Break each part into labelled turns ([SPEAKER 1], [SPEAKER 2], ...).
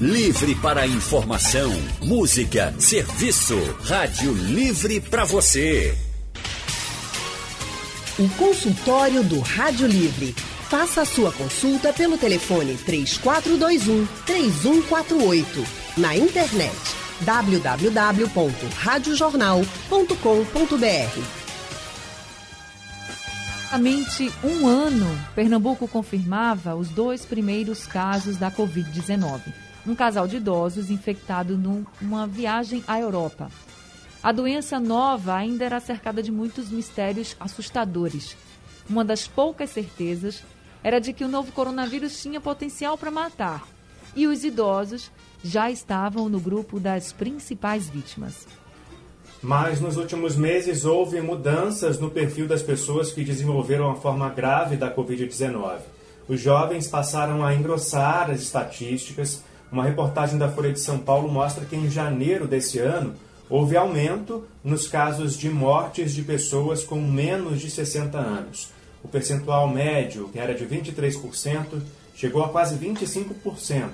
[SPEAKER 1] Livre para informação, música, serviço. Rádio Livre para você.
[SPEAKER 2] O consultório do Rádio Livre. Faça a sua consulta pelo telefone 3421 3148. Na internet www.radiojornal.com.br.
[SPEAKER 3] Exatamente um ano, Pernambuco confirmava os dois primeiros casos da Covid-19. Um casal de idosos infectado numa viagem à Europa. A doença nova ainda era cercada de muitos mistérios assustadores. Uma das poucas certezas era de que o novo coronavírus tinha potencial para matar. E os idosos já estavam no grupo das principais vítimas.
[SPEAKER 4] Mas nos últimos meses houve mudanças no perfil das pessoas que desenvolveram a forma grave da Covid-19. Os jovens passaram a engrossar as estatísticas. Uma reportagem da Folha de São Paulo mostra que em janeiro desse ano houve aumento nos casos de mortes de pessoas com menos de 60 anos. O percentual médio, que era de 23%, chegou a quase 25%.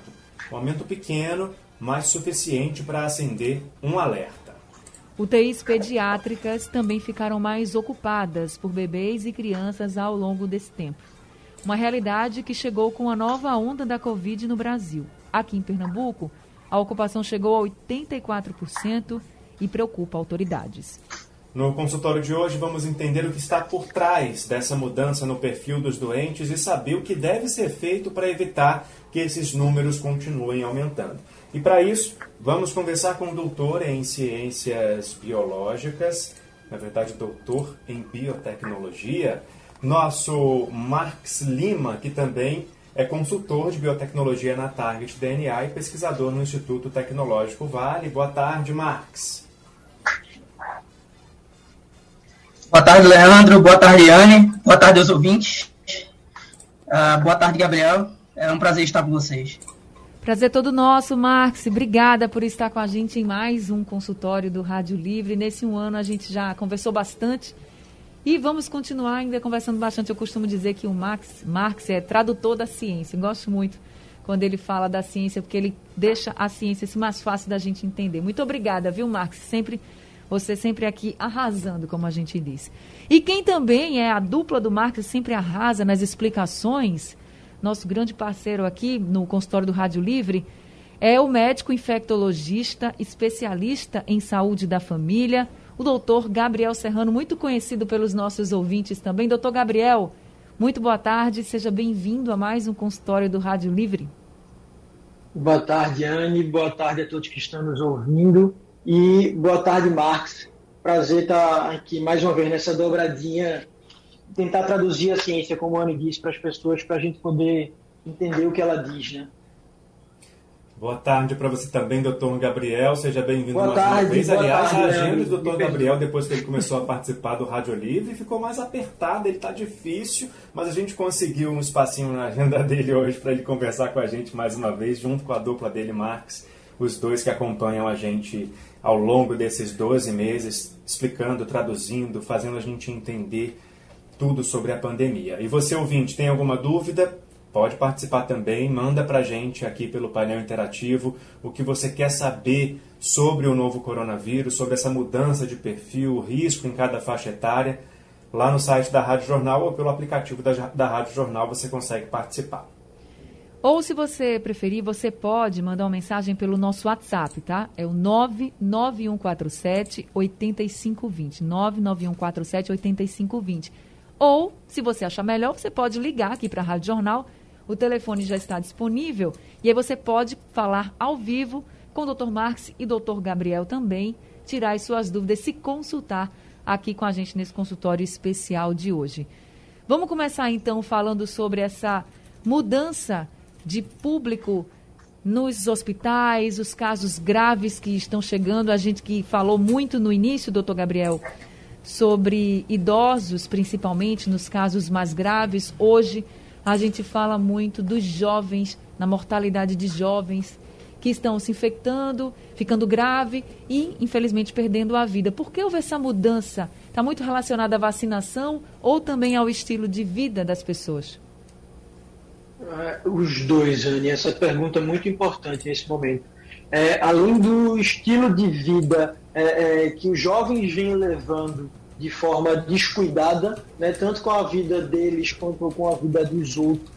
[SPEAKER 4] Um aumento pequeno, mas suficiente para acender um alerta.
[SPEAKER 3] UTIs pediátricas também ficaram mais ocupadas por bebês e crianças ao longo desse tempo. Uma realidade que chegou com a nova onda da Covid no Brasil. Aqui em Pernambuco, a ocupação chegou a 84% e preocupa autoridades.
[SPEAKER 4] No consultório de hoje, vamos entender o que está por trás dessa mudança no perfil dos doentes e saber o que deve ser feito para evitar que esses números continuem aumentando. E para isso, vamos conversar com o doutor em ciências biológicas, na verdade, doutor em biotecnologia, nosso Marx Lima, que também é consultor de biotecnologia na Target DNA e pesquisador no Instituto Tecnológico Vale. Boa tarde, Marx.
[SPEAKER 5] Boa tarde, Leandro. Boa tarde, Anne. Boa tarde aos ouvintes. Uh, boa tarde, Gabriel. É um prazer estar com vocês.
[SPEAKER 3] Prazer todo nosso, Marx. Obrigada por estar com a gente em mais um consultório do Rádio Livre. Nesse um ano a gente já conversou bastante e vamos continuar ainda conversando bastante. Eu costumo dizer que o Max, Marx é tradutor da ciência. Gosto muito quando ele fala da ciência, porque ele deixa a ciência mais fácil da gente entender. Muito obrigada, viu, Marx? Sempre, você sempre aqui arrasando, como a gente diz. E quem também é a dupla do Marx, sempre arrasa nas explicações nosso grande parceiro aqui no consultório do Rádio Livre, é o médico infectologista, especialista em saúde da família, o doutor Gabriel Serrano, muito conhecido pelos nossos ouvintes também. Doutor Gabriel, muito boa tarde, seja bem-vindo a mais um consultório do Rádio Livre.
[SPEAKER 6] Boa tarde, Anne, boa tarde a todos que estão nos ouvindo e boa tarde, Marx. Prazer estar aqui mais uma vez nessa dobradinha tentar traduzir a ciência, como a Anne disse, para as pessoas, para a gente poder entender o que ela diz, né?
[SPEAKER 4] Boa tarde para você também, doutor Gabriel. Seja bem-vindo mais
[SPEAKER 6] tarde,
[SPEAKER 4] uma vez. Aliás,
[SPEAKER 6] tarde,
[SPEAKER 4] a agenda do doutor Gabriel, depois que ele começou a participar do Rádio Livre, ficou mais apertada. Ele está difícil, mas a gente conseguiu um espacinho na agenda dele hoje para ele conversar com a gente mais uma vez, junto com a dupla dele, Marx, os dois que acompanham a gente ao longo desses 12 meses, explicando, traduzindo, fazendo a gente entender tudo sobre a pandemia. E você, ouvinte, tem alguma dúvida? Pode participar também, manda para a gente aqui pelo painel interativo o que você quer saber sobre o novo coronavírus, sobre essa mudança de perfil, o risco em cada faixa etária. Lá no site da Rádio Jornal ou pelo aplicativo da, da Rádio Jornal você consegue participar.
[SPEAKER 3] Ou, se você preferir, você pode mandar uma mensagem pelo nosso WhatsApp, tá? É o 99147 8520. 99147 8520. Ou, se você achar melhor, você pode ligar aqui para a Rádio Jornal. O telefone já está disponível e aí você pode falar ao vivo com o Dr. Marx e Dr. Gabriel também, tirar as suas dúvidas, se consultar aqui com a gente nesse consultório especial de hoje. Vamos começar então falando sobre essa mudança de público nos hospitais, os casos graves que estão chegando. A gente que falou muito no início, doutor Gabriel, sobre idosos, principalmente nos casos mais graves. Hoje a gente fala muito dos jovens, na mortalidade de jovens que estão se infectando, ficando grave e, infelizmente, perdendo a vida. Por que houve essa mudança? Está muito relacionada à vacinação ou também ao estilo de vida das pessoas?
[SPEAKER 6] Uh, os dois, Anne. Essa pergunta é muito importante nesse momento. É, além do estilo de vida é, é, que os jovens vêm levando de forma descuidada, né, tanto com a vida deles quanto com a vida dos outros,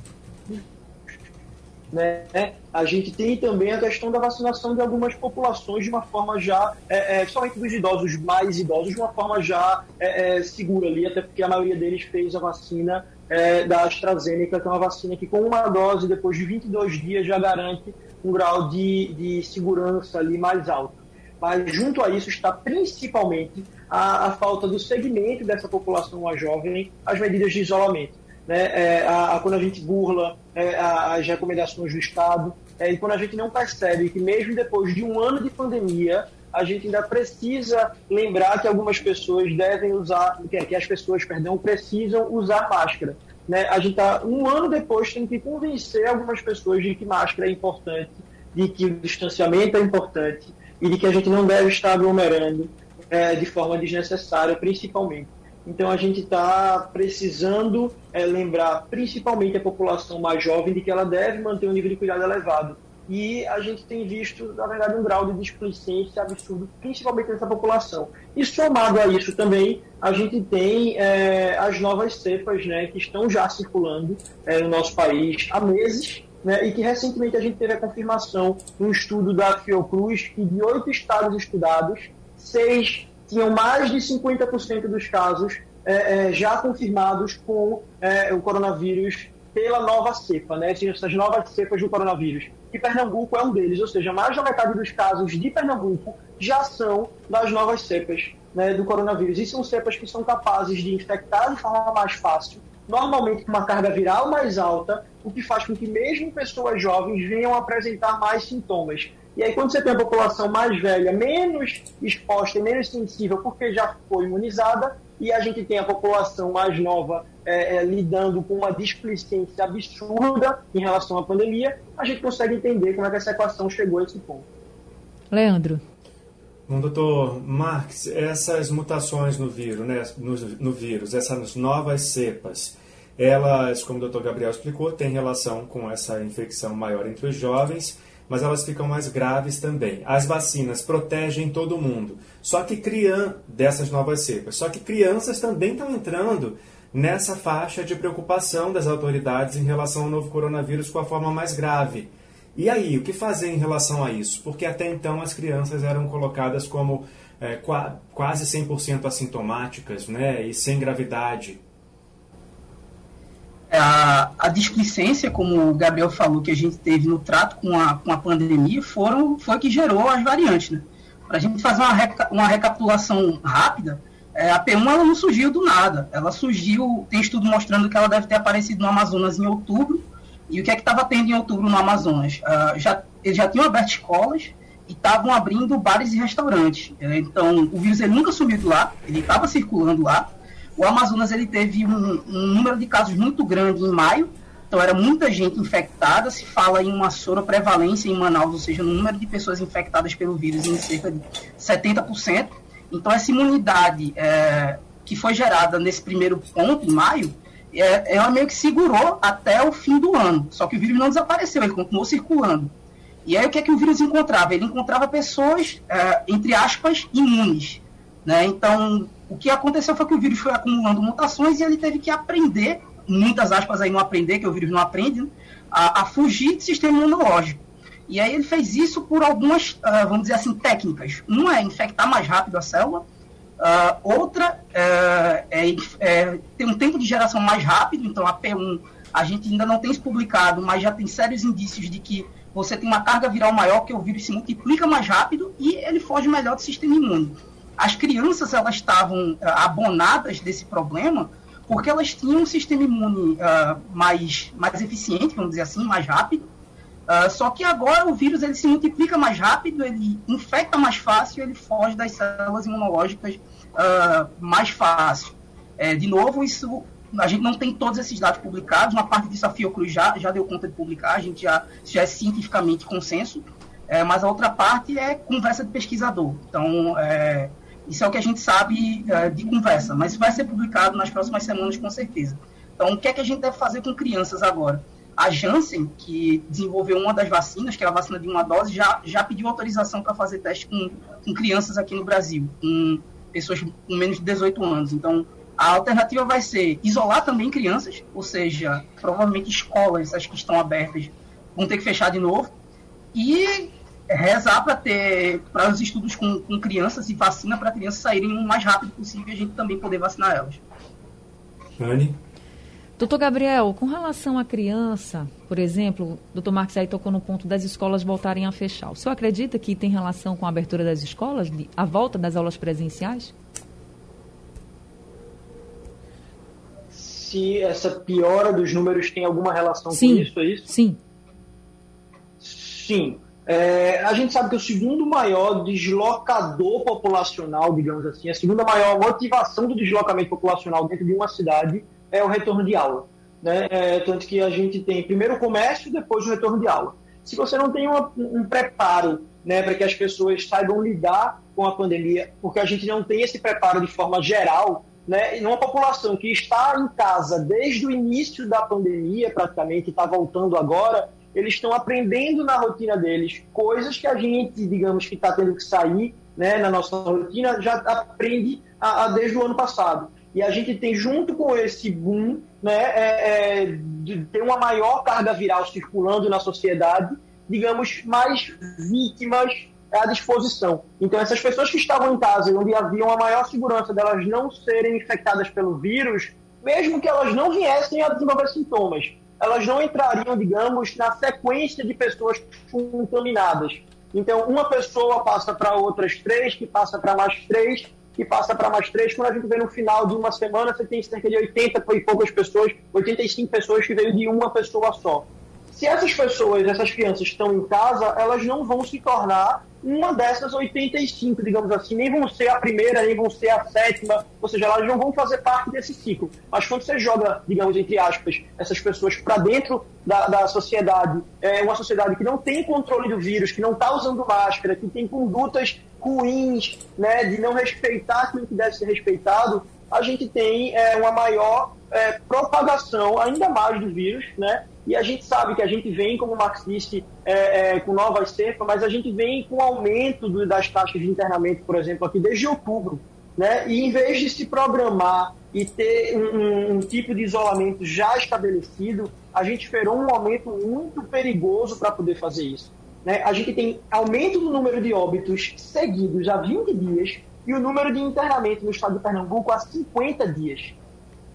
[SPEAKER 6] né? A gente tem também a questão da vacinação de algumas populações de uma forma já, é, é, somente dos idosos mais idosos, de uma forma já é, é segura ali, até porque a maioria deles fez a vacina é, da AstraZeneca, que é uma vacina que com uma dose, depois de 22 dias, já garante um grau de, de segurança ali mais alto. Mas junto a isso está principalmente a, a falta do segmento dessa população mais jovem, as medidas de isolamento né, é, a, a, quando a gente burla é, as recomendações do Estado, é, e quando a gente não percebe que mesmo depois de um ano de pandemia, a gente ainda precisa lembrar que algumas pessoas devem usar, que as pessoas, perdão, precisam usar máscara. Né? A gente está um ano depois tendo que convencer algumas pessoas de que máscara é importante, de que o distanciamento é importante e de que a gente não deve estar aglomerando é, de forma desnecessária, principalmente. Então a gente está precisando é, lembrar principalmente a população mais jovem de que ela deve manter um nível de cuidado elevado. E a gente tem visto, na verdade, um grau de displicência absurdo, principalmente nessa população. E somado a isso também, a gente tem é, as novas cepas né, que estão já circulando é, no nosso país há meses, né, e que recentemente a gente teve a confirmação num estudo da Fiocruz que de oito estados estudados, seis tinham mais de 50% dos casos é, é, já confirmados com é, o coronavírus pela nova cepa, né? Essas novas cepas do coronavírus. E Pernambuco é um deles, ou seja, mais da metade dos casos de Pernambuco já são das novas cepas né, do coronavírus. E são cepas que são capazes de infectar de forma mais fácil, normalmente com uma carga viral mais alta, o que faz com que mesmo pessoas jovens venham apresentar mais sintomas. E aí, quando você tem a população mais velha, menos exposta e menos sensível, porque já foi imunizada, e a gente tem a população mais nova é, é, lidando com uma displicência absurda em relação à pandemia, a gente consegue entender como é que essa equação chegou a esse ponto.
[SPEAKER 3] Leandro.
[SPEAKER 4] Bom, doutor Marx, essas mutações no vírus, né, no, no vírus, essas novas cepas, elas, como o doutor Gabriel explicou, têm relação com essa infecção maior entre os jovens mas elas ficam mais graves também. As vacinas protegem todo mundo, só que crian dessas novas cepas. Só que crianças também estão entrando nessa faixa de preocupação das autoridades em relação ao novo coronavírus com a forma mais grave. E aí, o que fazer em relação a isso? Porque até então as crianças eram colocadas como é, qua quase 100% assintomáticas né, e sem gravidade.
[SPEAKER 5] A, a displicência, como o Gabriel falou, que a gente teve no trato com a, com a pandemia, foram, foi que gerou as variantes. Né? Para a gente fazer uma, reca, uma recapitulação rápida, é, a P1 ela não surgiu do nada. Ela surgiu, tem estudo mostrando que ela deve ter aparecido no Amazonas em outubro. E o que é que estava tendo em outubro no Amazonas? Uh, já, eles já tinham aberto escolas e estavam abrindo bares e restaurantes. Então, o vírus ele nunca sumiu de lá, ele estava circulando lá o Amazonas ele teve um, um, número de casos muito grande em maio, então era muita gente infectada, se fala em uma prevalência em Manaus, ou seja, no número de pessoas infectadas pelo vírus em cerca de 70%. Então essa imunidade é, que foi gerada nesse primeiro ponto, em maio, ela meio que segurou até o fim do ano. Só que o vírus não desapareceu, ele continuou circulando. E aí o que é que o vírus encontrava? Ele encontrava pessoas, é, entre aspas, imunes. Né? Então, o que aconteceu foi que o vírus foi acumulando mutações e ele teve que aprender, muitas aspas aí não aprender, que o vírus não aprende, né? a, a, fugir do sistema imunológico. E aí ele fez isso por algumas, uh, vamos dizer assim, técnicas. Uma é infectar mais rápido a célula, uh, outra uh, é, é, ter um tempo de geração mais rápido, então a P1 a gente ainda não tem isso publicado, mas já tem sérios indícios de que você tem uma carga viral maior, que o vírus se multiplica mais rápido e ele foge melhor do sistema imune as crianças elas estavam uh, abonadas desse problema porque elas tinham um sistema imune uh, mais, mais eficiente, vamos dizer assim, mais rápido. Uh, só que agora o vírus ele se multiplica mais rápido, ele infecta mais fácil, ele foge das células imunológicas mais fácil. É, de novo, isso a gente não tem todos esses dados publicados, uma parte disso a Fiocruz já, já deu conta de publicar, a gente já, já é cientificamente consenso, é, mas a outra parte é conversa de pesquisador. Então, é, isso é o que a gente sabe é, de conversa, mas vai ser publicado nas próximas semanas com certeza. Então, o que é que a gente deve fazer com crianças agora? A Janssen, que desenvolveu uma das vacinas, que é a vacina de uma dose, já, já pediu autorização para fazer teste com, com crianças aqui no Brasil, com pessoas com menos de 18 anos. Então, a alternativa vai ser isolar também crianças, ou seja, provavelmente escolas, as que estão abertas, vão ter que fechar de novo, e rezar para ter para os estudos com, com crianças e vacina para crianças saírem o mais rápido possível e a gente também poder vacinar elas.
[SPEAKER 4] Anne?
[SPEAKER 3] Doutor Gabriel, com relação à criança, por exemplo, doutor Marcos aí tocou no ponto das escolas voltarem a fechar. O senhor acredita que tem relação com a abertura das escolas, a volta das aulas presenciais?
[SPEAKER 6] Se essa piora dos números tem alguma relação
[SPEAKER 3] sim,
[SPEAKER 6] com isso, é isso?
[SPEAKER 3] Sim.
[SPEAKER 6] Sim. É, a gente sabe que o segundo maior deslocador populacional, digamos assim, a segunda maior motivação do deslocamento populacional dentro de uma cidade é o retorno de aula. Né? É, tanto que a gente tem primeiro o comércio, depois o retorno de aula. Se você não tem uma, um preparo né, para que as pessoas saibam lidar com a pandemia, porque a gente não tem esse preparo de forma geral, né, numa população que está em casa desde o início da pandemia, praticamente, está voltando agora, eles estão aprendendo na rotina deles coisas que a gente, digamos, que está tendo que sair né, na nossa rotina, já aprende a, a, desde o ano passado. E a gente tem, junto com esse boom, né, é, é, de ter uma maior carga viral circulando na sociedade, digamos, mais vítimas à disposição. Então, essas pessoas que estavam em casa, onde havia uma maior segurança delas não serem infectadas pelo vírus, mesmo que elas não viessem a desenvolver sintomas, elas não entrariam, digamos, na sequência de pessoas contaminadas. Então, uma pessoa passa para outras três, que passa para mais três, que passa para mais três. Quando a gente vê no final de uma semana, você tem cerca de 80 e poucas pessoas, 85 pessoas que veio de uma pessoa só. Se essas pessoas, essas crianças estão em casa, elas não vão se tornar uma dessas 85, digamos assim, nem vão ser a primeira, nem vão ser a sétima, ou seja, elas não vão fazer parte desse ciclo. Mas quando você joga, digamos, entre aspas, essas pessoas para dentro da, da sociedade, é uma sociedade que não tem controle do vírus, que não está usando máscara, que tem condutas ruins, né, de não respeitar aquilo que deve ser respeitado, a gente tem é, uma maior é, propagação ainda mais do vírus, né? E a gente sabe que a gente vem como marxista é, é, com novas cepas, mas a gente vem com aumento do, das taxas de internamento, por exemplo, aqui desde outubro. Né? E em vez de se programar e ter um, um, um tipo de isolamento já estabelecido, a gente esperou um aumento muito perigoso para poder fazer isso. Né? A gente tem aumento do número de óbitos seguidos há 20 dias e o número de internamento no estado de Pernambuco há 50 dias.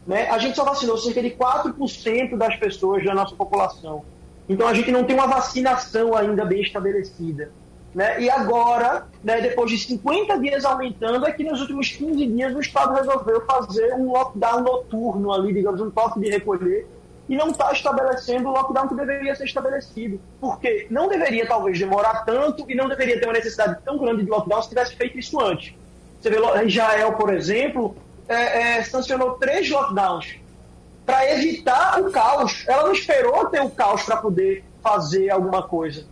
[SPEAKER 6] Né? A gente só vacinou cerca de 4% das pessoas da nossa população. Então a gente não tem uma vacinação ainda bem estabelecida. Né? E agora, né, depois de 50 dias aumentando, é que nos últimos 15 dias o Estado resolveu fazer um lockdown noturno ali, digamos, um toque de recolher, e não está estabelecendo o lockdown que deveria ser estabelecido. Porque não deveria, talvez, demorar tanto e não deveria ter uma necessidade tão grande de lockdown se tivesse feito isso antes. Você vê, Israel, por exemplo, é, é, sancionou três lockdowns para evitar o caos. Ela não esperou ter o caos para poder fazer alguma coisa.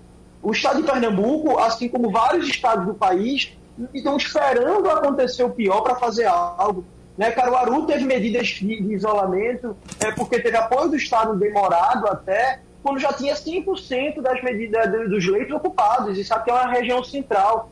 [SPEAKER 6] O estado de Pernambuco, assim como vários estados do país, estão esperando acontecer o pior para fazer algo. Né? Caruaru teve medidas de, isolamento é, porque teve apoio do Estado demorado até, quando já tinha 100% das medidas dos leitos ocupados. Isso aqui é uma região central.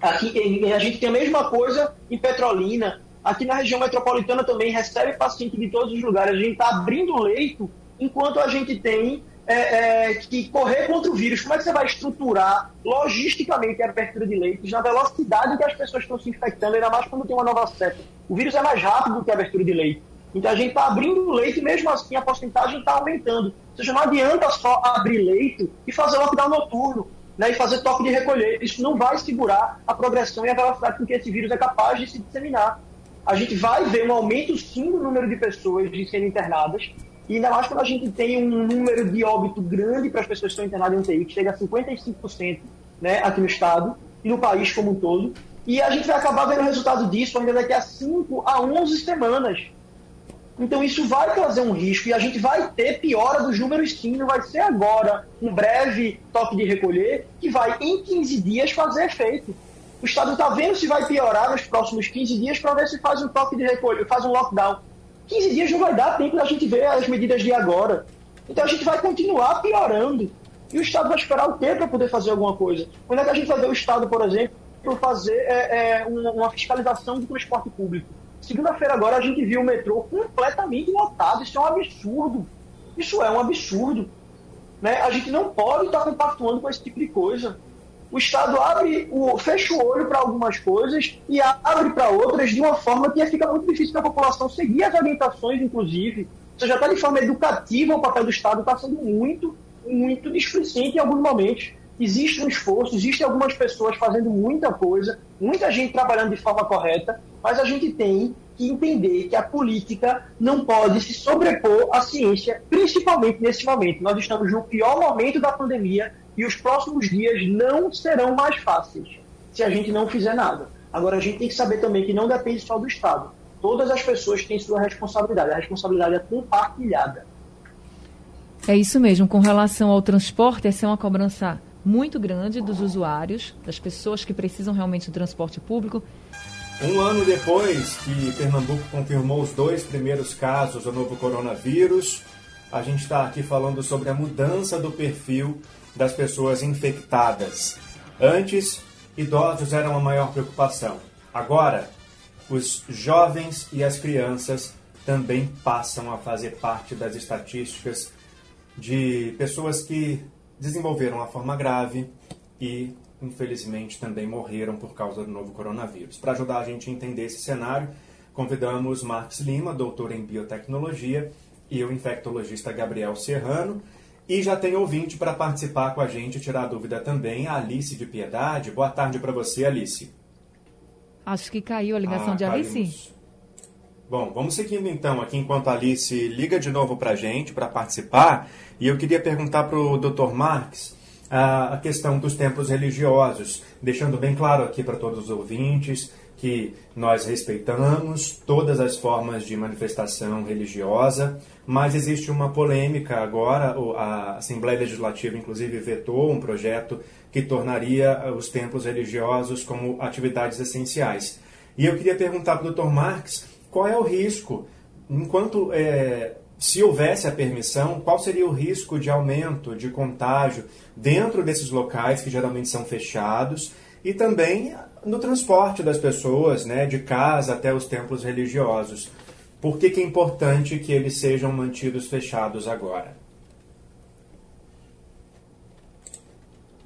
[SPEAKER 6] Aqui a gente tem a mesma coisa em Petrolina. Aqui na região metropolitana também recebe paciente de todos os lugares. A gente está abrindo leito enquanto a gente tem é, é, que correr contra o vírus. Como é que você vai estruturar logisticamente a abertura de leitos na velocidade que as pessoas estão se infectando, ainda mais quando tem uma nova cepa? O vírus é mais rápido do que a abertura de leito. Então a gente está abrindo leito e mesmo assim a porcentagem está aumentando. Ou seja, não adianta só abrir leito e fazer lockdown noturno. Né, e fazer toque de recolher. Isso não vai segurar a progressão e a velocidade com que esse vírus é capaz de se disseminar a gente vai ver um aumento sim do número de pessoas de sendo internadas, e ainda mais quando a gente tem um número de óbito grande para as pessoas que estão internadas em UTI, que chega a 55% né, aqui no estado e no país como um todo. E a gente vai acabar vendo o resultado disso ainda daqui a 5 a 11 semanas. Então isso vai trazer um risco e a gente vai ter piora dos números sim, não vai ser agora um breve toque de recolher que vai em 15 dias fazer efeito. O Estado está vendo se vai piorar nos próximos 15 dias para ver se faz um toque de faz um lockdown. 15 dias não vai dar tempo da gente ver as medidas de agora. Então a gente vai continuar piorando. E o Estado vai esperar o quê para poder fazer alguma coisa? Quando é que a gente vai ver o Estado, por exemplo, fazer é, é, uma, fiscalização do transporte público? Segunda-feira agora a gente viu o metrô completamente lotado. Isso é um absurdo. Isso é um absurdo. Né? A gente não pode estar compactuando com esse tipo de coisa. O Estado abre o, fecha o olho para algumas coisas e abre para outras de uma forma que fica muito difícil para a população seguir as orientações, inclusive. Você já está de forma educativa, o papel do Estado está sendo muito, muito displicente em alguns momentos. Existe um esforço, existem algumas pessoas fazendo muita coisa, muita gente trabalhando de forma correta, mas a gente tem que entender que a política não pode se sobrepor à ciência, principalmente nesse momento. Nós estamos no pior momento da pandemia e os próximos dias não serão mais fáceis se a gente não fizer nada. Agora, a gente tem que saber também que não depende só do Estado. Todas as pessoas têm sua responsabilidade. A responsabilidade é compartilhada.
[SPEAKER 3] É isso mesmo. Com relação ao transporte, essa é uma cobrança muito grande dos usuários, das pessoas que precisam realmente do transporte público.
[SPEAKER 4] Um ano depois que Pernambuco confirmou os dois primeiros casos do novo coronavírus, a gente está aqui falando sobre a mudança do perfil das pessoas infectadas. Antes, idosos eram a maior preocupação. Agora, os jovens e as crianças também passam a fazer parte das estatísticas de pessoas que desenvolveram a forma grave e infelizmente também morreram por causa do novo coronavírus. Para ajudar a gente a entender esse cenário, convidamos Marcos Lima, doutor em biotecnologia, e o infectologista Gabriel Serrano. E já tem ouvinte para participar com a gente, tirar dúvida também, a Alice de Piedade. Boa tarde para você, Alice.
[SPEAKER 3] Acho que caiu a ligação ah, de Alice. Caímos.
[SPEAKER 4] Bom, vamos seguindo então aqui enquanto a Alice liga de novo para a gente para participar. E eu queria perguntar para o Dr. Marx a questão dos templos religiosos, deixando bem claro aqui para todos os ouvintes que nós respeitamos todas as formas de manifestação religiosa, mas existe uma polêmica agora, a Assembleia Legislativa inclusive vetou um projeto que tornaria os templos religiosos como atividades essenciais. E eu queria perguntar para o Dr. Marx qual é o risco, enquanto é, se houvesse a permissão, qual seria o risco de aumento de contágio dentro desses locais que geralmente são fechados e também no transporte das pessoas, né, de casa até os templos religiosos. Por que, que é importante que eles sejam mantidos fechados agora?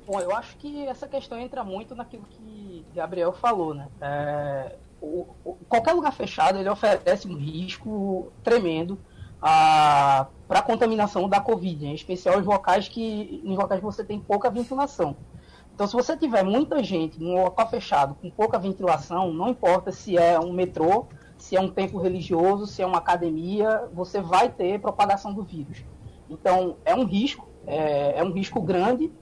[SPEAKER 5] Bom, eu acho que essa questão entra muito naquilo que Gabriel falou, né? É, o, o, qualquer lugar fechado ele oferece um risco tremendo para a contaminação da Covid, em especial em locais que em locais que você tem pouca ventilação. Então, se você tiver muita gente num local fechado com pouca ventilação, não importa se é um metrô, se é um templo religioso, se é uma academia, você vai ter propagação do vírus. Então, é um risco, é, é um risco grande.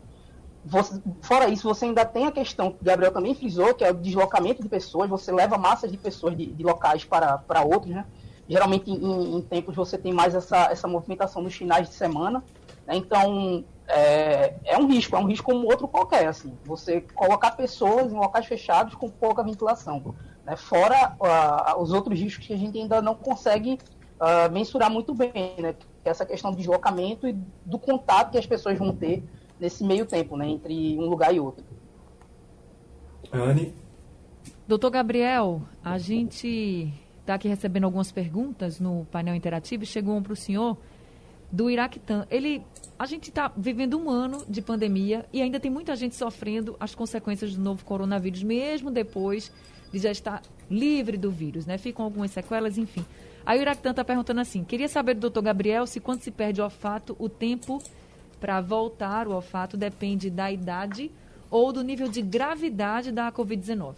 [SPEAKER 5] Você, fora isso, você ainda tem a questão que o Gabriel também frisou, que é o deslocamento de pessoas, você leva massas de pessoas de, de locais para, para outros, né? Geralmente em, em, tempos você tem mais essa, essa movimentação nos finais de semana. Né? Então é, é, um risco, é um risco como outro qualquer. Assim. Você colocar pessoas em locais fechados com pouca ventilação. Né? Fora uh, os outros riscos que a gente ainda não consegue uh, mensurar muito bem, né? que é essa questão do deslocamento e do contato que as pessoas vão ter nesse meio tempo, né? entre um lugar e outro.
[SPEAKER 4] Anne?
[SPEAKER 3] Doutor Gabriel, a gente está aqui recebendo algumas perguntas no painel interativo e chegou um para o senhor do Iraquitã. Ele, a gente está vivendo um ano de pandemia e ainda tem muita gente sofrendo as consequências do novo coronavírus, mesmo depois de já estar livre do vírus, né? Ficam algumas sequelas, enfim. Aí o Iraquitã está perguntando assim, queria saber do doutor Gabriel se quando se perde o olfato, o tempo para voltar o olfato depende da idade ou do nível de gravidade da Covid-19.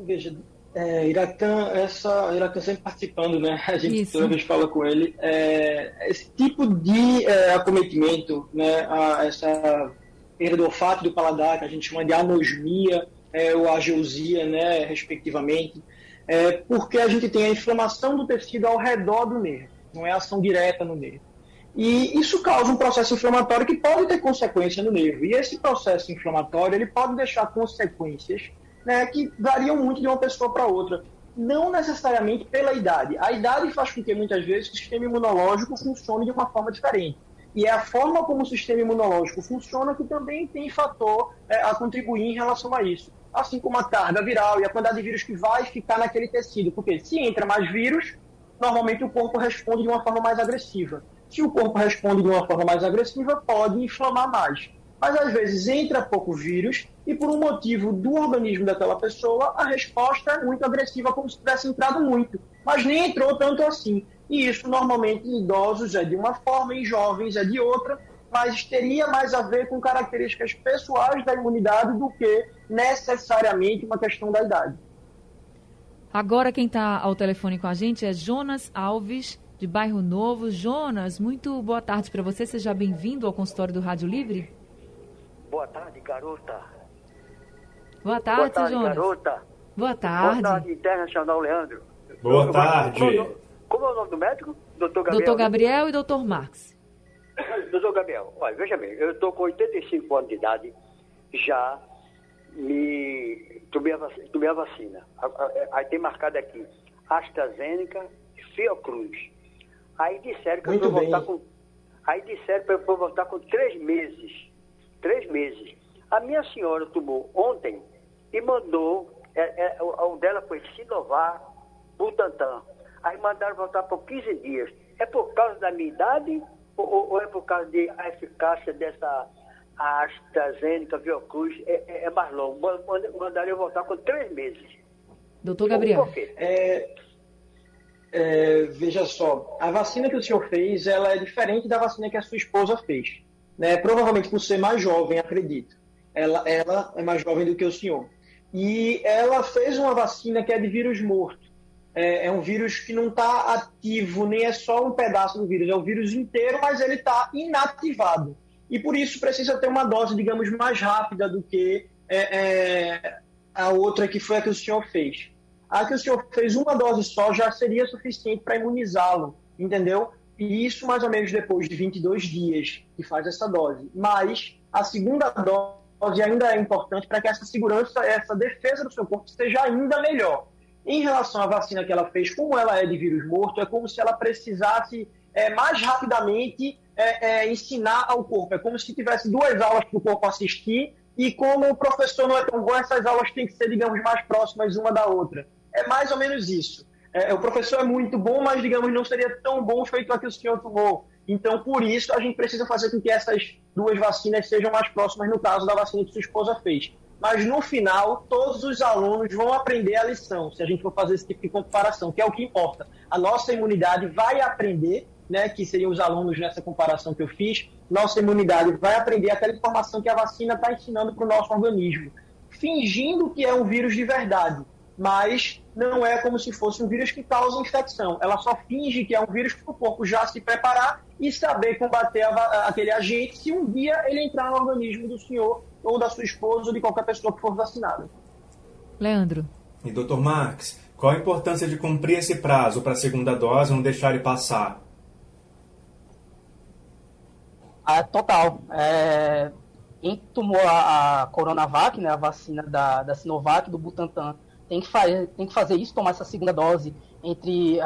[SPEAKER 6] Veja, é, Iratã, essa, Iratã sempre participando, né? A gente Isso. toda vez fala com ele. É, esse tipo de é, acometimento, né? A, essa perda do olfato do paladar, que a gente chama de anosmia é, ou ageusia, né? Respectivamente, é porque a gente tem a inflamação do tecido ao redor do nervo, não é ação direta no nervo. E isso causa um processo inflamatório que pode ter consequência no nervo. E esse processo inflamatório ele pode deixar consequências né, que variam muito de uma pessoa para outra. não necessariamente pela idade. A idade faz com que muitas vezes o sistema imunológico funcione de uma forma diferente. E é a forma como o sistema imunológico funciona que também tem fator é, a contribuir em relação a isso. Assim como a carga viral e a quantidade de vírus que vai ficar naquele tecido. Porque se entra mais vírus, normalmente o corpo responde de uma forma mais agressiva. Se o corpo responde de uma forma mais agressiva, pode inflamar mais. Mas às vezes entra pouco vírus e por um motivo do organismo daquela pessoa, a resposta é muito agressiva, como se tivesse entrado muito. Mas nem entrou tanto assim. E isso normalmente em idosos é de uma forma, em jovens é de outra, mas teria mais a ver com características pessoais da imunidade do que necessariamente uma questão da idade.
[SPEAKER 3] Agora quem está ao telefone com a gente é Jonas Alves, de Bairro Novo. Jonas, muito boa tarde para você. Seja bem-vindo ao consultório do Rádio Livre.
[SPEAKER 7] Boa tarde, garota.
[SPEAKER 3] Boa tarde, Boa tarde Jonas.
[SPEAKER 7] garota.
[SPEAKER 3] Boa tarde.
[SPEAKER 7] Boa tarde, Internacional Leandro.
[SPEAKER 4] Boa tarde.
[SPEAKER 7] Como, como é o nome do médico?
[SPEAKER 3] Doutor Gabriel. Doutor Gabriel e doutor Marx.
[SPEAKER 7] doutor Gabriel, olha, veja bem, eu estou com 85 anos de idade, já me tomei a, vacina, tomei a vacina. Aí tem marcado aqui AstraZeneca e Fiocruz. Aí disseram que Muito eu vou voltar com. Aí disseram que eu vou voltar com três meses. Três meses. A minha senhora tomou ontem e mandou. É, é, o, o dela foi Sinovar Butantan. Aí mandaram voltar por 15 dias. É por causa da minha idade ou, ou é por causa da eficácia dessa AstraZeneca, Fiocruz, é, é, é mais longo. Mandaria eu voltar com três meses.
[SPEAKER 3] Doutor Gabriel.
[SPEAKER 6] É, é, veja só, a vacina que o senhor fez, ela é diferente da vacina que a sua esposa fez. Né? Provavelmente por ser mais jovem, acredito. Ela, ela é mais jovem do que o senhor. E ela fez uma vacina que é de vírus morto. É, é um vírus que não está ativo, nem é só um pedaço do vírus, é o vírus inteiro, mas ele está inativado e por isso precisa ter uma dose, digamos, mais rápida do que é, é, a outra que foi a que o senhor fez. A que o senhor fez uma dose só já seria suficiente para imunizá-lo, entendeu? E isso mais ou menos depois de 22 dias que faz essa dose. Mas a segunda dose ainda é importante para que essa segurança, essa defesa do seu corpo seja ainda melhor. Em relação à vacina que ela fez, como ela é de vírus morto, é como se ela precisasse é, mais rapidamente é, é, ensinar ao corpo. É como se tivesse duas aulas para o corpo assistir e como o professor não é tão bom, essas aulas têm que ser, digamos, mais próximas uma da outra. É mais ou menos isso. É, o professor é muito bom, mas, digamos, não seria tão bom feito a que o senhor tomou. Então, por isso, a gente precisa fazer com que essas duas vacinas sejam mais próximas, no caso da vacina que sua esposa fez. Mas, no final, todos os alunos vão aprender a lição, se a gente for fazer esse tipo de comparação, que é o que importa. A nossa imunidade vai aprender né, que seriam os alunos nessa comparação que eu fiz, nossa imunidade vai aprender aquela informação que a vacina está ensinando para o nosso organismo, fingindo que é um vírus de verdade, mas não é como se fosse um vírus que causa infecção. Ela só finge que é um vírus para o corpo já se preparar e saber combater a, aquele agente se um dia ele entrar no organismo do senhor ou da sua esposa ou de qualquer pessoa que for vacinada.
[SPEAKER 3] Leandro.
[SPEAKER 4] E doutor Marx, qual a importância de cumprir esse prazo para a segunda dose, não deixar ele passar?
[SPEAKER 5] Ah, total. É, quem tomou a, a, Coronavac, né, a vacina da, da Sinovac, do Butantan, tem que, fazer, tem que fazer isso, tomar essa segunda dose entre,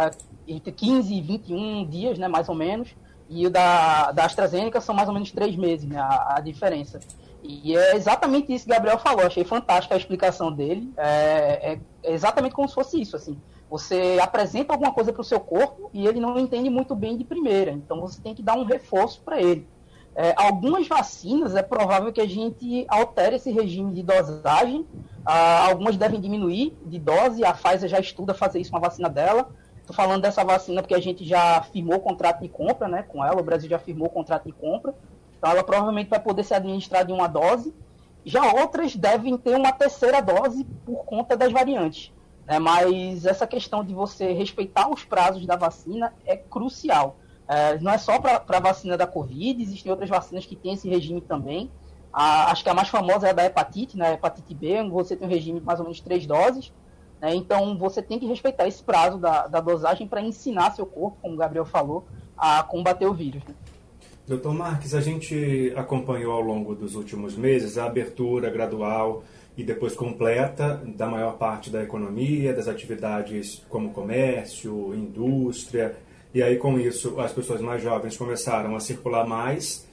[SPEAKER 5] entre 15 e 21 dias, né, mais ou menos. E o da, da AstraZeneca são mais ou menos três meses, né, a, a diferença. E é exatamente isso que o Gabriel falou. Achei fantástica a explicação dele. É, é, é exatamente como se fosse isso, assim. Você apresenta alguma coisa para o seu corpo e ele não entende muito bem de primeira. Então você tem que dar um reforço para ele. É, algumas vacinas é provável que a gente altere esse regime de dosagem. Ah, algumas devem diminuir de dose. A Pfizer já estuda fazer isso com a vacina dela. Estou falando dessa vacina porque a gente já firmou contrato de compra né, com ela. O Brasil já firmou contrato de compra. Então ela provavelmente vai poder ser administrada em uma dose. Já outras devem ter uma terceira dose por conta das variantes. Né? Mas essa questão de você respeitar os prazos da vacina é crucial. É, não é só para a vacina da Covid, existem outras vacinas que têm esse regime também. A, acho que a mais famosa é a da hepatite, né? Hepatite B, você tem um regime de mais ou menos três doses. Né? Então, você tem que respeitar esse prazo da, da dosagem para ensinar seu corpo, como o Gabriel falou, a combater o vírus. Né?
[SPEAKER 4] Doutor Marques, a gente acompanhou ao longo dos últimos meses a abertura gradual e depois completa da maior parte da economia, das atividades como comércio, indústria, e aí com isso as pessoas mais jovens começaram a circular mais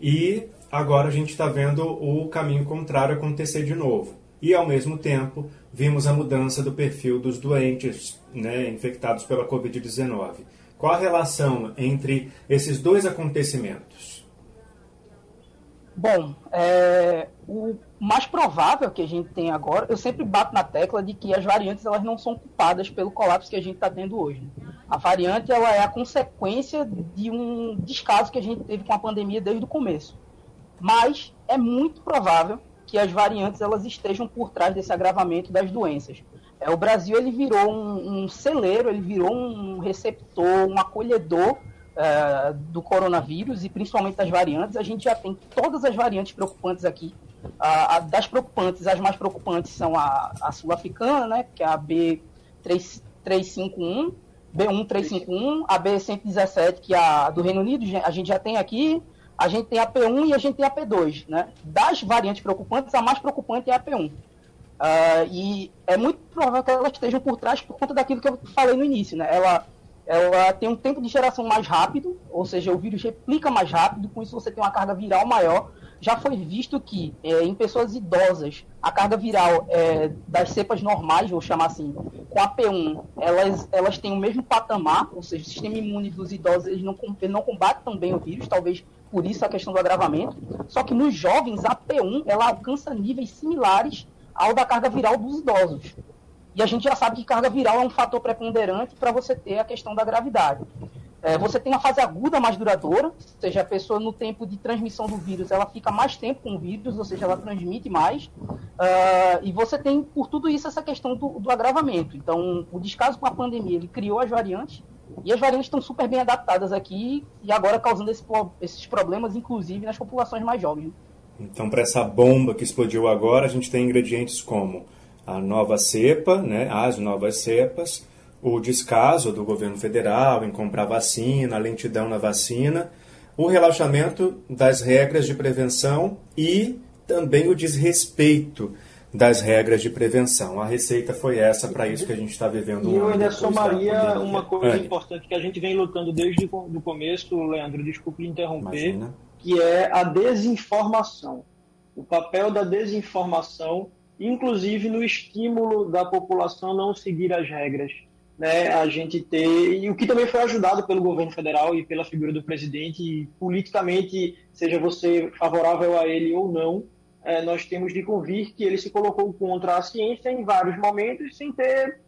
[SPEAKER 4] e agora a gente está vendo o caminho contrário acontecer de novo. E ao mesmo tempo vimos a mudança do perfil dos doentes né, infectados pela Covid-19. Qual a relação entre esses dois acontecimentos?
[SPEAKER 5] Bom, é, o mais provável que a gente tem agora, eu sempre bato na tecla de que as variantes elas não são culpadas pelo colapso que a gente está tendo hoje. Né? A variante ela é a consequência de um descaso que a gente teve com a pandemia desde o começo. Mas é muito provável que as variantes elas estejam por trás desse agravamento das doenças. É, o Brasil ele virou um, um, celeiro, ele virou um receptor, um acolhedor é, do coronavírus e principalmente das variantes. A gente já tem todas as variantes preocupantes aqui. A, a, das preocupantes, as mais preocupantes são a, a sul-africana, né, que é a B351, B1351, a B117, que é a do Reino Unido, a gente já tem aqui. A gente tem a P1 e a gente tem a P2, né? Das variantes preocupantes, a mais preocupante é a P1. Uh, e é muito provável que elas estejam por trás por conta daquilo que eu falei no início, né? Ela, ela tem um tempo de geração mais rápido, ou seja, o vírus replica mais rápido, com isso você tem uma carga viral maior. Já foi visto que é, em pessoas idosas, a carga viral é, das cepas normais, vou chamar assim, com a P1, elas, elas têm o mesmo patamar, ou seja, o sistema imune dos idosos eles não, não combate tão bem o vírus, talvez por isso a questão do agravamento. Só que nos jovens, a P1 ela alcança níveis similares ao da carga viral dos idosos. E a gente já sabe que carga viral é um fator preponderante para você ter a questão da gravidade. É, você tem uma fase aguda mais duradoura, ou seja, a pessoa no tempo de transmissão do vírus, ela fica mais tempo com o vírus, ou seja, ela transmite mais. Uh, e você tem, por tudo isso, essa questão do, do, agravamento. Então, o descaso com a pandemia, ele criou as variantes, e as variantes estão super bem adaptadas aqui, e agora causando esse, esses problemas, inclusive, nas populações mais jovens.
[SPEAKER 4] Então, para essa bomba que explodiu agora, a gente tem ingredientes como a nova cepa, né, as novas cepas, o descaso do governo federal em comprar vacina, a lentidão na vacina, o relaxamento das regras de prevenção e também o desrespeito das regras de prevenção. A receita foi essa para isso que a gente está vivendo.
[SPEAKER 6] E eu ainda somaria uma coisa é. importante que a gente vem lutando desde o começo, Leandro, desculpe interromper. Imagina que é a desinformação. O papel da desinformação, inclusive no estímulo da população a não seguir as regras. Né, a gente ter, e o que também foi ajudado pelo governo federal e pela figura do presidente, politicamente, seja você favorável a ele ou não, é, nós temos de convir que ele se colocou contra a ciência em vários momentos sem ter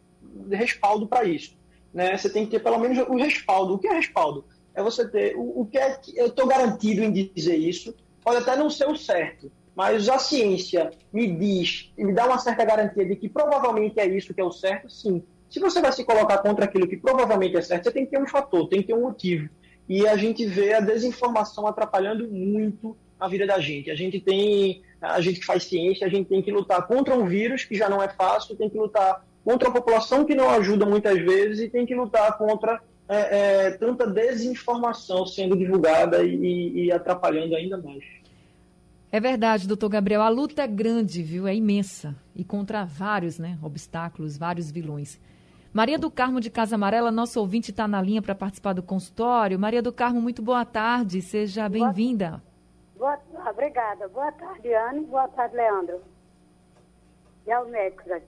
[SPEAKER 6] respaldo para isso. Né? Você tem que ter pelo menos o respaldo. O que é respaldo? é você ter o, o que é que eu estou garantido em dizer isso, pode até não ser o certo, mas a ciência me diz me dá uma certa garantia de que provavelmente é isso que é o certo, sim. Se você vai se colocar contra aquilo que provavelmente é certo, você tem que ter um fator, tem que ter um motivo. E a gente vê a desinformação atrapalhando muito a vida da gente. A gente tem, a gente que faz ciência, a gente tem que lutar contra um vírus que já não é fácil, tem que lutar contra a população que não ajuda muitas vezes e tem que lutar contra é, é, tanta desinformação sendo divulgada e, e atrapalhando ainda mais.
[SPEAKER 3] É verdade, doutor Gabriel. A luta é grande, viu? É imensa. E contra vários né, obstáculos, vários vilões. Maria do Carmo de Casa Amarela, nosso ouvinte está na linha para participar do consultório. Maria do Carmo, muito boa tarde. Seja bem-vinda.
[SPEAKER 8] Boa, boa, obrigada. Boa tarde, Anne. Boa tarde, Leandro. E aos médicos aqui.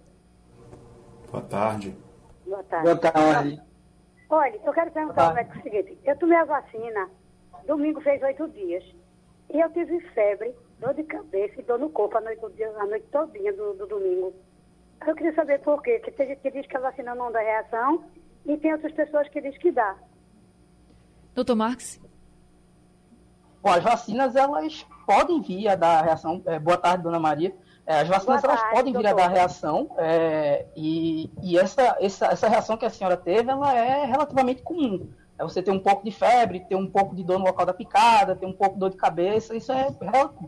[SPEAKER 4] Boa tarde.
[SPEAKER 8] Boa tarde.
[SPEAKER 6] Boa tarde.
[SPEAKER 8] Olha, eu quero perguntar ao médico o seguinte: eu tomei a vacina, domingo fez oito dias, e eu tive febre, dor de cabeça e dor no corpo a noite, a noite todinha do, do domingo. Eu queria saber por quê, que tem gente que diz que a vacina não dá reação e tem outras pessoas que diz que dá.
[SPEAKER 3] Doutor Marques?
[SPEAKER 5] Bom, as vacinas, elas podem vir a dar reação. É, boa tarde, dona Maria. É, as vacinas tarde, elas podem vir a dar reação é, e, e essa, essa, essa reação que a senhora teve, ela é relativamente comum. É você ter um pouco de febre, ter um pouco de dor no local da picada, ter um pouco de dor de cabeça, isso é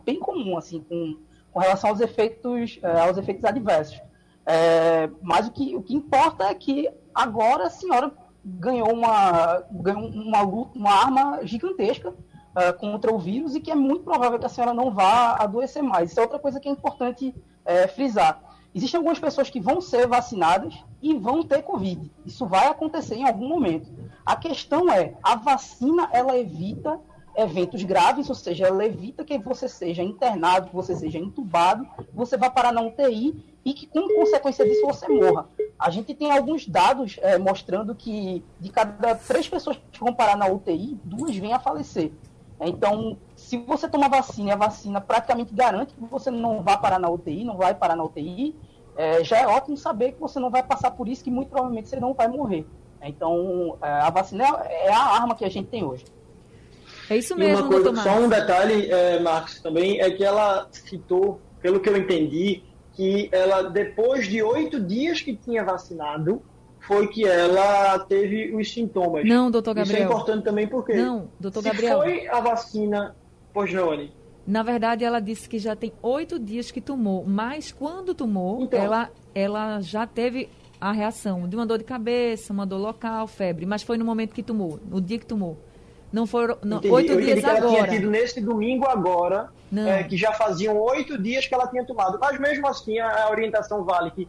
[SPEAKER 5] bem comum, assim, com, com relação aos efeitos, é, aos efeitos adversos. É, mas o que, o que importa é que agora a senhora ganhou uma, ganhou uma, luta, uma arma gigantesca uh, contra o vírus e que é muito provável que a senhora não vá adoecer mais. Isso é outra coisa que é importante é, frisar. Existem algumas pessoas que vão ser vacinadas e vão ter Covid. Isso vai acontecer em algum momento. A questão é, a vacina, ela evita eventos graves, ou seja, ela evita que você seja internado, que você seja entubado, você vá parar na UTI e que, com consequência disso, você morra. A gente tem alguns dados é, mostrando que de cada três pessoas que vão parar na UTI, duas vêm a falecer. Então, se você toma vacina e a vacina praticamente garante que você não vai parar na UTI, não vai parar na UTI, é, já é ótimo saber que você não vai passar por isso, que muito provavelmente você não vai morrer. Então, é, a vacina é, é a arma que a gente tem hoje.
[SPEAKER 3] É isso mesmo,
[SPEAKER 6] e uma coisa, Só um detalhe, é, Marcos, também, é que ela citou, pelo que eu entendi, que ela, depois de oito dias que tinha vacinado, foi que ela teve os sintomas.
[SPEAKER 3] Não, doutor Gabriel.
[SPEAKER 6] Isso é importante também porque.
[SPEAKER 3] Não, doutor Gabriel.
[SPEAKER 6] foi a vacina. Anny.
[SPEAKER 3] Na verdade, ela disse que já tem oito dias que tomou, mas quando tomou, então, ela, ela já teve a reação de uma dor de cabeça, uma dor local, febre, mas foi no momento que tomou, no dia que tomou. Não foram não, oito
[SPEAKER 6] eu
[SPEAKER 3] dias
[SPEAKER 6] que ela
[SPEAKER 3] agora.
[SPEAKER 6] tinha tido nesse domingo agora, é, que já faziam oito dias que ela tinha tomado. Mas mesmo assim, a orientação vale que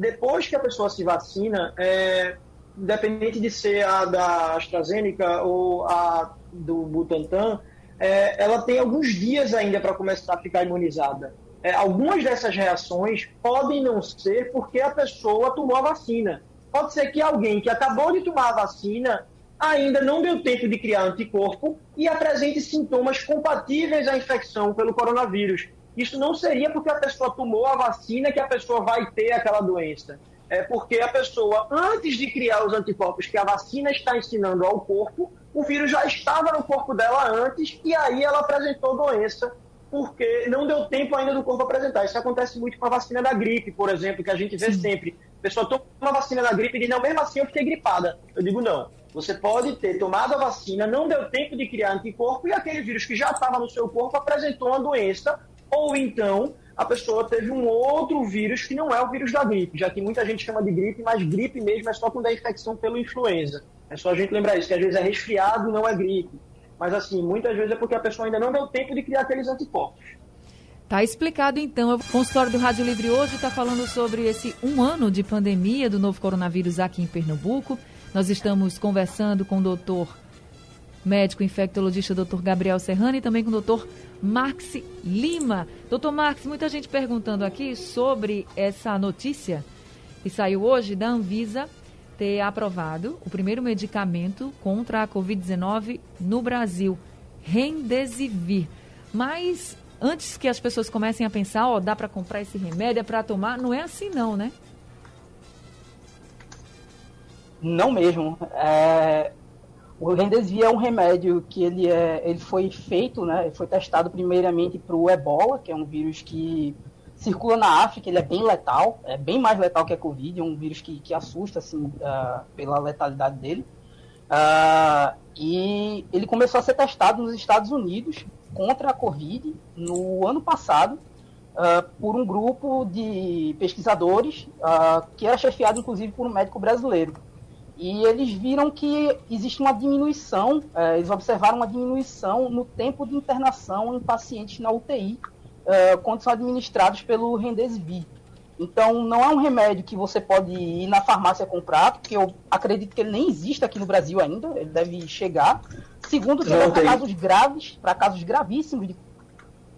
[SPEAKER 6] depois que a pessoa se vacina, é, independente de ser a da AstraZeneca ou a do Butantan, é, ela tem alguns dias ainda para começar a ficar imunizada. É, algumas dessas reações podem não ser porque a pessoa tomou a vacina. Pode ser que alguém que acabou de tomar a vacina ainda não deu tempo de criar anticorpo e apresente sintomas compatíveis à infecção pelo coronavírus. Isso não seria porque a pessoa tomou a vacina que a pessoa vai ter aquela doença. É porque a pessoa, antes de criar os anticorpos que a vacina está ensinando ao corpo, o vírus já estava no corpo dela antes e aí ela apresentou doença porque não deu tempo ainda do corpo apresentar. Isso acontece muito com a vacina da gripe, por exemplo, que a gente vê Sim. sempre. A pessoa toma uma vacina da gripe e diz, não, mesmo assim eu fiquei gripada. Eu digo, não. Você pode ter tomado a vacina, não deu tempo de criar anticorpo e aquele vírus que já estava no seu corpo apresentou uma doença ou então a pessoa teve um outro vírus que não é o vírus da gripe, já que muita gente chama de gripe, mas gripe mesmo é só quando é infecção pelo influenza. É só a gente lembrar isso, que às vezes é resfriado e não é gripe. Mas assim, muitas vezes é porque a pessoa ainda não deu tempo de criar aqueles anticorpos.
[SPEAKER 3] Tá explicado então. O consultório do Rádio Livre hoje está falando sobre esse um ano de pandemia do novo coronavírus aqui em Pernambuco. Nós estamos conversando com o doutor médico infectologista doutor Gabriel Serrano e também com o doutor Marx Lima. Doutor Marx, muita gente perguntando aqui sobre essa notícia que saiu hoje da Anvisa ter aprovado o primeiro medicamento contra a Covid-19 no Brasil, Remdesivir. Mas antes que as pessoas comecem a pensar, ó, oh, dá para comprar esse remédio, é para tomar, não é assim não, né?
[SPEAKER 5] Não mesmo. É, o Remdesivir é um remédio que ele, é, ele foi feito, né, foi testado primeiramente para o ebola, que é um vírus que circula na África, ele é bem letal, é bem mais letal que a Covid, é um vírus que, que assusta assim, uh, pela letalidade dele. Uh, e ele começou a ser testado nos Estados Unidos contra a Covid no ano passado, uh, por um grupo de pesquisadores que era chefiado inclusive por um médico brasileiro. E eles viram que existe uma diminuição, é, eles observaram uma diminuição no tempo de internação em pacientes na UTI, é, quando são administrados pelo Remdesivir. Então, não é um remédio que você pode ir na farmácia comprar, porque eu acredito que ele nem existe aqui no Brasil ainda, ele deve chegar. Segundo, que para casos graves, para casos gravíssimos,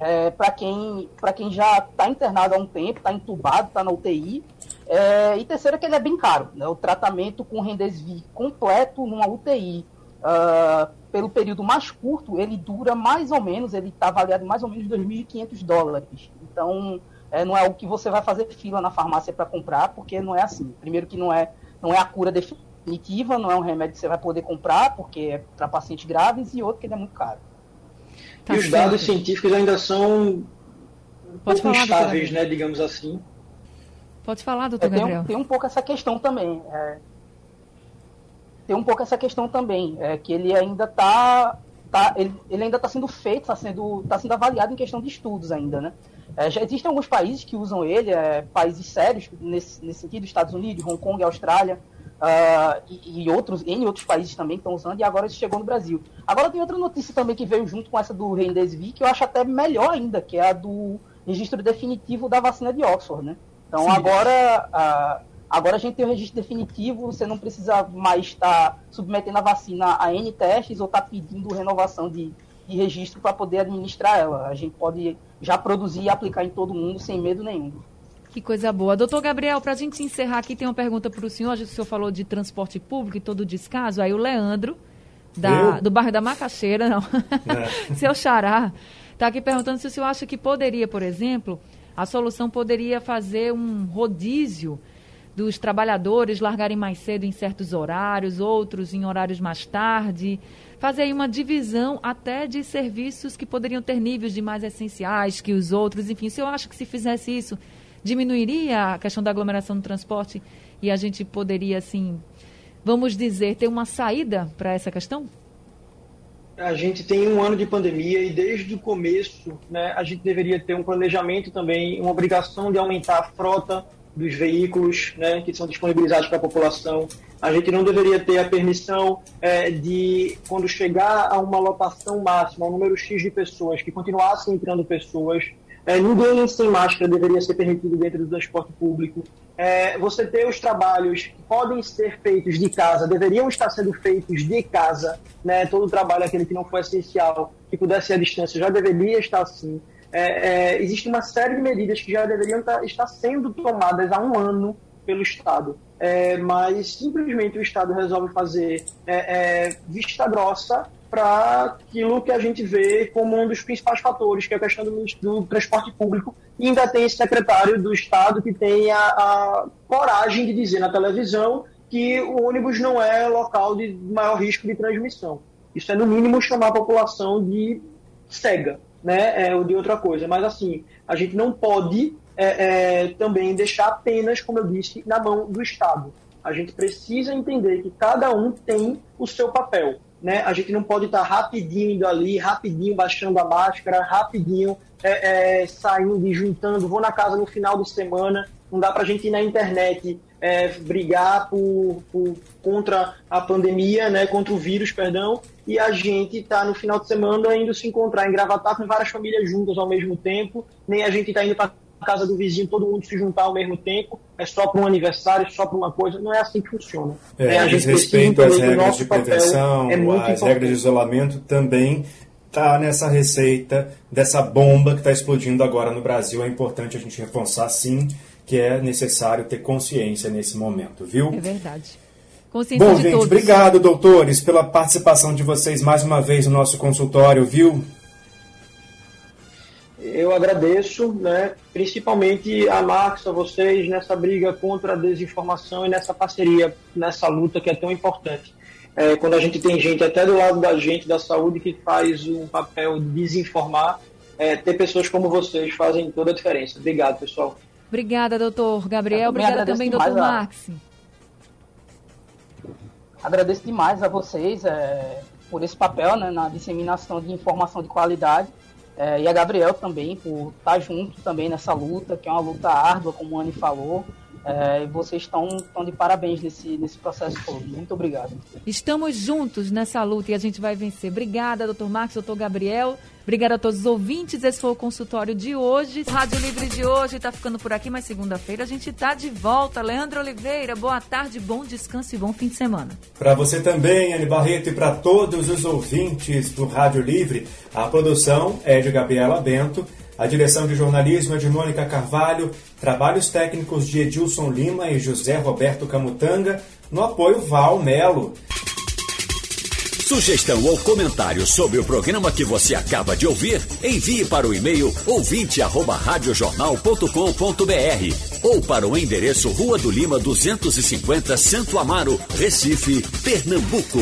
[SPEAKER 5] é, para quem, quem já está internado há um tempo, está entubado, está na UTI, é, e terceiro é que ele é bem caro. Né? O tratamento com Rendesivir completo numa UTI uh, ah, pelo período mais curto, ele dura mais ou menos, ele está avaliado mais ou menos 2.500 dólares. Então, é, não é o que você vai fazer fila na farmácia para comprar, porque não é assim. Primeiro que não é, não é a cura definitiva, não é um remédio que você vai poder comprar, porque é para pacientes graves, e outro que ele é muito caro.
[SPEAKER 6] Tá e os dados científicos ainda são Pode pouco instáveis, né, digamos assim.
[SPEAKER 3] Pode falar, doutor
[SPEAKER 5] é, tem
[SPEAKER 3] Gabriel.
[SPEAKER 5] Um, tem um pouco essa questão também. É, tem um pouco essa questão também, é, que ele ainda está tá, ele, ele, ainda está sendo feito, está sendo, tá sendo avaliado em questão de estudos ainda, né? É, já existem alguns países que usam ele, é, países sérios nesse, nesse sentido, Estados Unidos, Hong Kong, Austrália, Uh, e, e, outros, em outros países também estão usando, e agora isso chegou no Brasil. Agora tem outra notícia também que veio junto com essa do Remdesivir, que eu acho até melhor ainda, que é a do registro definitivo da vacina de Oxford, né? Então Sim. agora, uh, agora a gente tem o registro definitivo, você não precisa mais estar submetendo a vacina a N testes ou estar tá pedindo renovação de, de registro para poder administrar ela. A gente pode já produzir e aplicar em todo mundo sem medo nenhum.
[SPEAKER 3] Que coisa boa. Doutor Gabriel, para a gente encerrar aqui, tem uma pergunta para o senhor. O senhor falou de transporte público e todo o descaso. Aí o Leandro, da, do bairro da Macaxeira, não, é. seu xará, está aqui perguntando se o senhor acha que poderia, por exemplo, a solução poderia fazer um rodízio dos trabalhadores largarem mais cedo em certos horários, outros em horários mais tarde, fazer aí uma divisão até de serviços que poderiam ter níveis de mais essenciais que os outros. Enfim, se eu acho que se fizesse isso, diminuiria a questão da aglomeração do transporte e a gente poderia, assim, vamos dizer, ter uma saída para essa questão?
[SPEAKER 6] A gente tem um ano de pandemia e desde o começo né, a gente deveria ter um planejamento também, uma obrigação de aumentar a frota dos veículos né, que são disponibilizados para a população. A gente não deveria ter a permissão é, de, quando chegar a uma lotação máxima, um número X de pessoas, que continuassem entrando pessoas, é, ninguém sem máscara deveria ser permitido dentro do transporte público. É, você ter os trabalhos que podem ser feitos de casa, deveriam estar sendo feitos de casa, né? todo o trabalho, aquele que não foi essencial, que pudesse ser à distância, já deveria estar assim. É, é, existe uma série de medidas que já deveriam estar, estar sendo tomadas há um ano pelo Estado, é, mas simplesmente o Estado resolve fazer é, é, vista grossa para aquilo que a gente vê como um dos principais fatores, que é a questão do, do transporte público. E ainda tem esse secretário do Estado que tem a, a, coragem de dizer na televisão que o ônibus não é local de maior risco de transmissão. Isso é, no mínimo, chamar a população de cega, né? É, ou de outra coisa. Mas, assim, a gente não pode é, é, também deixar apenas, como eu disse, na mão do Estado. A gente precisa entender que cada um tem o seu papel né? A gente não pode estar rapidinho indo ali, rapidinho baixando a máscara, rapidinho é, é, saindo e juntando, vou na casa no final de semana. Não dá para a gente ir na internet é, brigar por, por, contra a pandemia, né? Contra o vírus, perdão. E a gente está no final de semana indo se encontrar em Gravatar com várias famílias juntas ao mesmo tempo. Nem a gente está indo para casa do vizinho, todo mundo se juntar ao mesmo tempo, é só para um aniversário, só para uma coisa, não é assim que funciona.
[SPEAKER 4] É, é a gente respeito às regras de prevenção, é as regras de isolamento também está nessa receita dessa bomba que está explodindo agora no Brasil. É importante a gente reforçar sim que é necessário ter consciência nesse momento, viu?
[SPEAKER 3] É verdade. Consciência
[SPEAKER 4] Bom, gente, todos. obrigado, doutores, pela participação de vocês mais uma vez no nosso consultório, viu?
[SPEAKER 6] Eu agradeço, né, principalmente a Marcos, a vocês, nessa briga contra a desinformação e nessa parceria, nessa luta que é tão importante. É, quando a gente tem gente até do lado da gente, da saúde, que faz um papel de desinformar, é, ter pessoas como vocês fazem toda a diferença. Obrigado, pessoal.
[SPEAKER 3] Obrigada, doutor Gabriel. Obrigada também, doutor Max.
[SPEAKER 5] Agradeço demais a vocês é, por esse papel né, na disseminação de informação de qualidade é, e a Gabriel também, por estar junto também nessa luta, que é uma luta árdua, como o Anne falou. É, vocês estão, estão de parabéns nesse, nesse processo todo. Muito obrigado.
[SPEAKER 3] Estamos juntos nessa luta e a gente vai vencer. Obrigada, doutor Marcos, doutor Gabriel. Obrigada a todos os ouvintes. Esse foi o consultório de hoje. Rádio Livre de hoje está ficando por aqui, mas segunda-feira a gente está de volta. Leandro Oliveira, boa tarde, bom descanso e bom fim de semana.
[SPEAKER 4] Para você também, Anne Barreto, e para todos os ouvintes do Rádio Livre, a produção é de Gabriela Bento. A direção de jornalismo é de Mônica Carvalho, trabalhos técnicos de Edilson Lima e José Roberto Camutanga, no apoio Val Melo.
[SPEAKER 1] Sugestão ou comentário sobre o programa que você acaba de ouvir, envie para o e-mail ouvinte@radiojornal.com.br ou para o endereço Rua do Lima 250, Santo Amaro, Recife, Pernambuco.